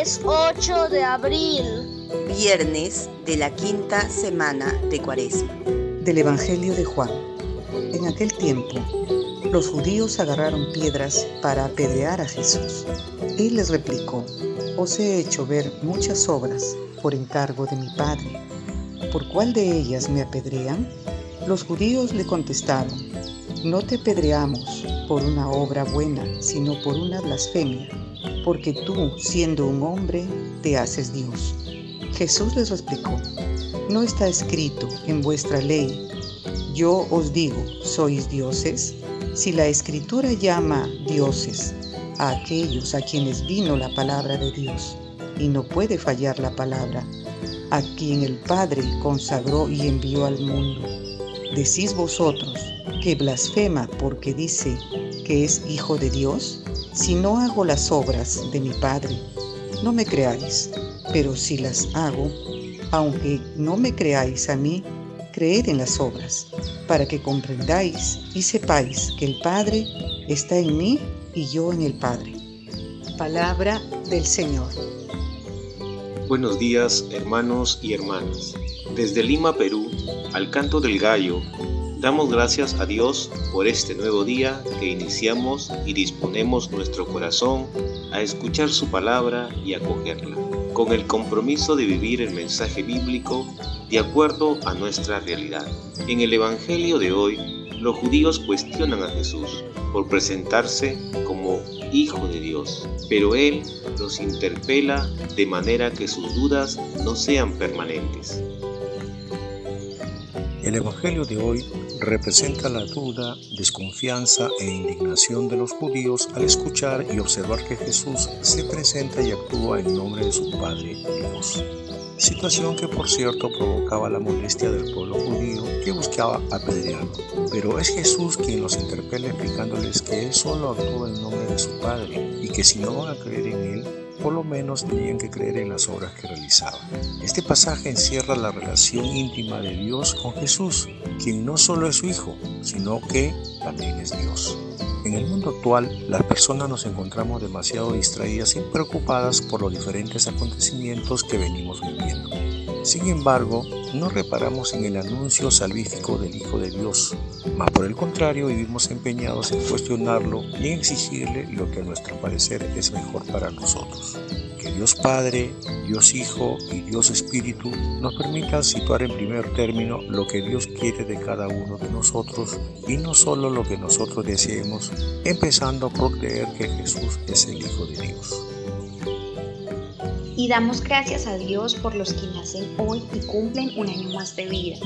es 8 de abril. Viernes de la quinta semana de Cuaresma. Del Evangelio de Juan. En aquel tiempo, los judíos agarraron piedras para apedrear a Jesús. Él les replicó, os he hecho ver muchas obras por encargo de mi Padre. ¿Por cuál de ellas me apedrean? Los judíos le contestaron, no te apedreamos por una obra buena, sino por una blasfemia, porque tú, siendo un hombre, te haces Dios. Jesús les explicó, no está escrito en vuestra ley, yo os digo, sois dioses. Si la escritura llama dioses a aquellos a quienes vino la palabra de Dios, y no puede fallar la palabra, a quien el Padre consagró y envió al mundo, decís vosotros que blasfema porque dice que es hijo de Dios? Si no hago las obras de mi Padre, no me creáis, pero si las hago, aunque no me creáis a mí, creed en las obras, para que comprendáis y sepáis que el Padre está en mí y yo en el Padre. Palabra del Señor. Buenos días, hermanos y hermanas. Desde Lima, Perú, al canto del gallo, Damos gracias a Dios por este nuevo día que iniciamos y disponemos nuestro corazón a escuchar su palabra y acogerla, con el compromiso de vivir el mensaje bíblico de acuerdo a nuestra realidad. En el Evangelio de hoy, los judíos cuestionan a Jesús por presentarse como Hijo de Dios, pero Él los interpela de manera que sus dudas no sean permanentes. El Evangelio de hoy representa la duda, desconfianza e indignación de los judíos al escuchar y observar que Jesús se presenta y actúa en nombre de su Padre Dios. Situación que por cierto provocaba la molestia del pueblo judío que buscaba apedrearlo. Pero es Jesús quien los interpela explicándoles que Él solo actúa en nombre de su Padre y que si no van a creer en Él, por lo menos tenían que creer en las obras que realizaba. Este pasaje encierra la relación íntima de Dios con Jesús, quien no solo es su Hijo, sino que también es Dios. En el mundo actual, las personas nos encontramos demasiado distraídas y preocupadas por los diferentes acontecimientos que venimos viviendo. Sin embargo, no reparamos en el anuncio salvífico del Hijo de Dios, mas por el contrario vivimos empeñados en cuestionarlo y en exigirle lo que a nuestro parecer es mejor para nosotros. Que Dios Padre, Dios Hijo y Dios Espíritu nos permitan situar en primer término lo que Dios quiere de cada uno de nosotros y no solo lo que nosotros deseemos, empezando por creer que Jesús es el Hijo de Dios y damos gracias a Dios por los que nacen hoy y cumplen un año más de vida.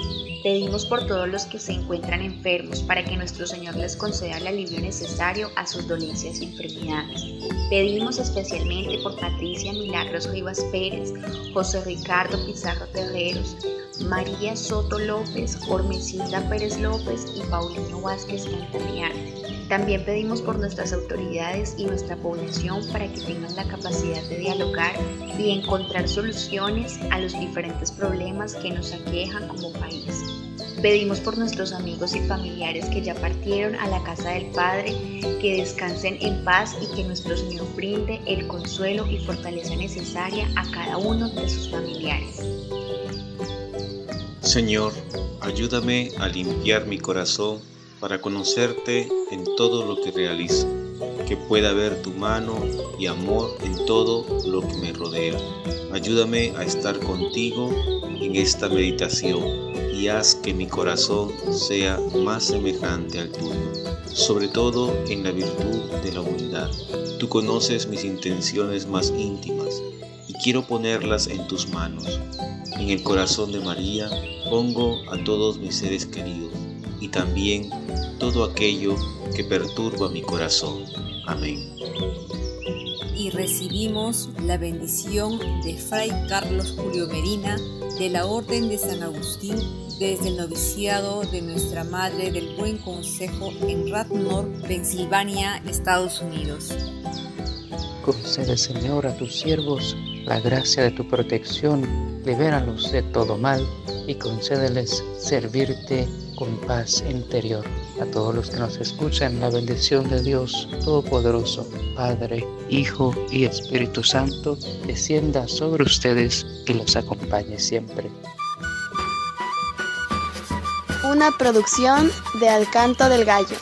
Pedimos por todos los que se encuentran enfermos para que nuestro Señor les conceda el alivio necesario a sus dolencias y enfermedades. Pedimos especialmente por Patricia Milagros Rivas Pérez, José Ricardo Pizarro Terreros, María Soto López, Ormesilda Pérez López y Paulino Vázquez Cantaniano. También pedimos por nuestras autoridades y nuestra población para que tengan la capacidad de dialogar y encontrar soluciones a los diferentes problemas que nos aquejan como país. Pedimos por nuestros amigos y familiares que ya partieron a la casa del Padre, que descansen en paz y que nuestro Señor brinde el consuelo y fortaleza necesaria a cada uno de sus familiares. Señor, ayúdame a limpiar mi corazón para conocerte en todo lo que realizo, que pueda ver tu mano y amor en todo lo que me rodea. Ayúdame a estar contigo en esta meditación y haz que mi corazón sea más semejante al tuyo, sobre todo en la virtud de la humildad. Tú conoces mis intenciones más íntimas y quiero ponerlas en tus manos. En el corazón de María pongo a todos mis seres queridos y también todo aquello que perturba mi corazón. Amén. Y recibimos la bendición de Fray Carlos Julio Medina de la Orden de San Agustín desde el noviciado de Nuestra Madre del Buen Consejo en Radnor, Pensilvania, Estados Unidos. Concede, Señor, a tus siervos la gracia de tu protección, libéralos de todo mal y concédeles servirte con paz interior. A todos los que nos escuchan, la bendición de Dios Todopoderoso, Padre, Hijo y Espíritu Santo, descienda sobre ustedes y los acompañe siempre. Una producción de Alcanto del Gallo.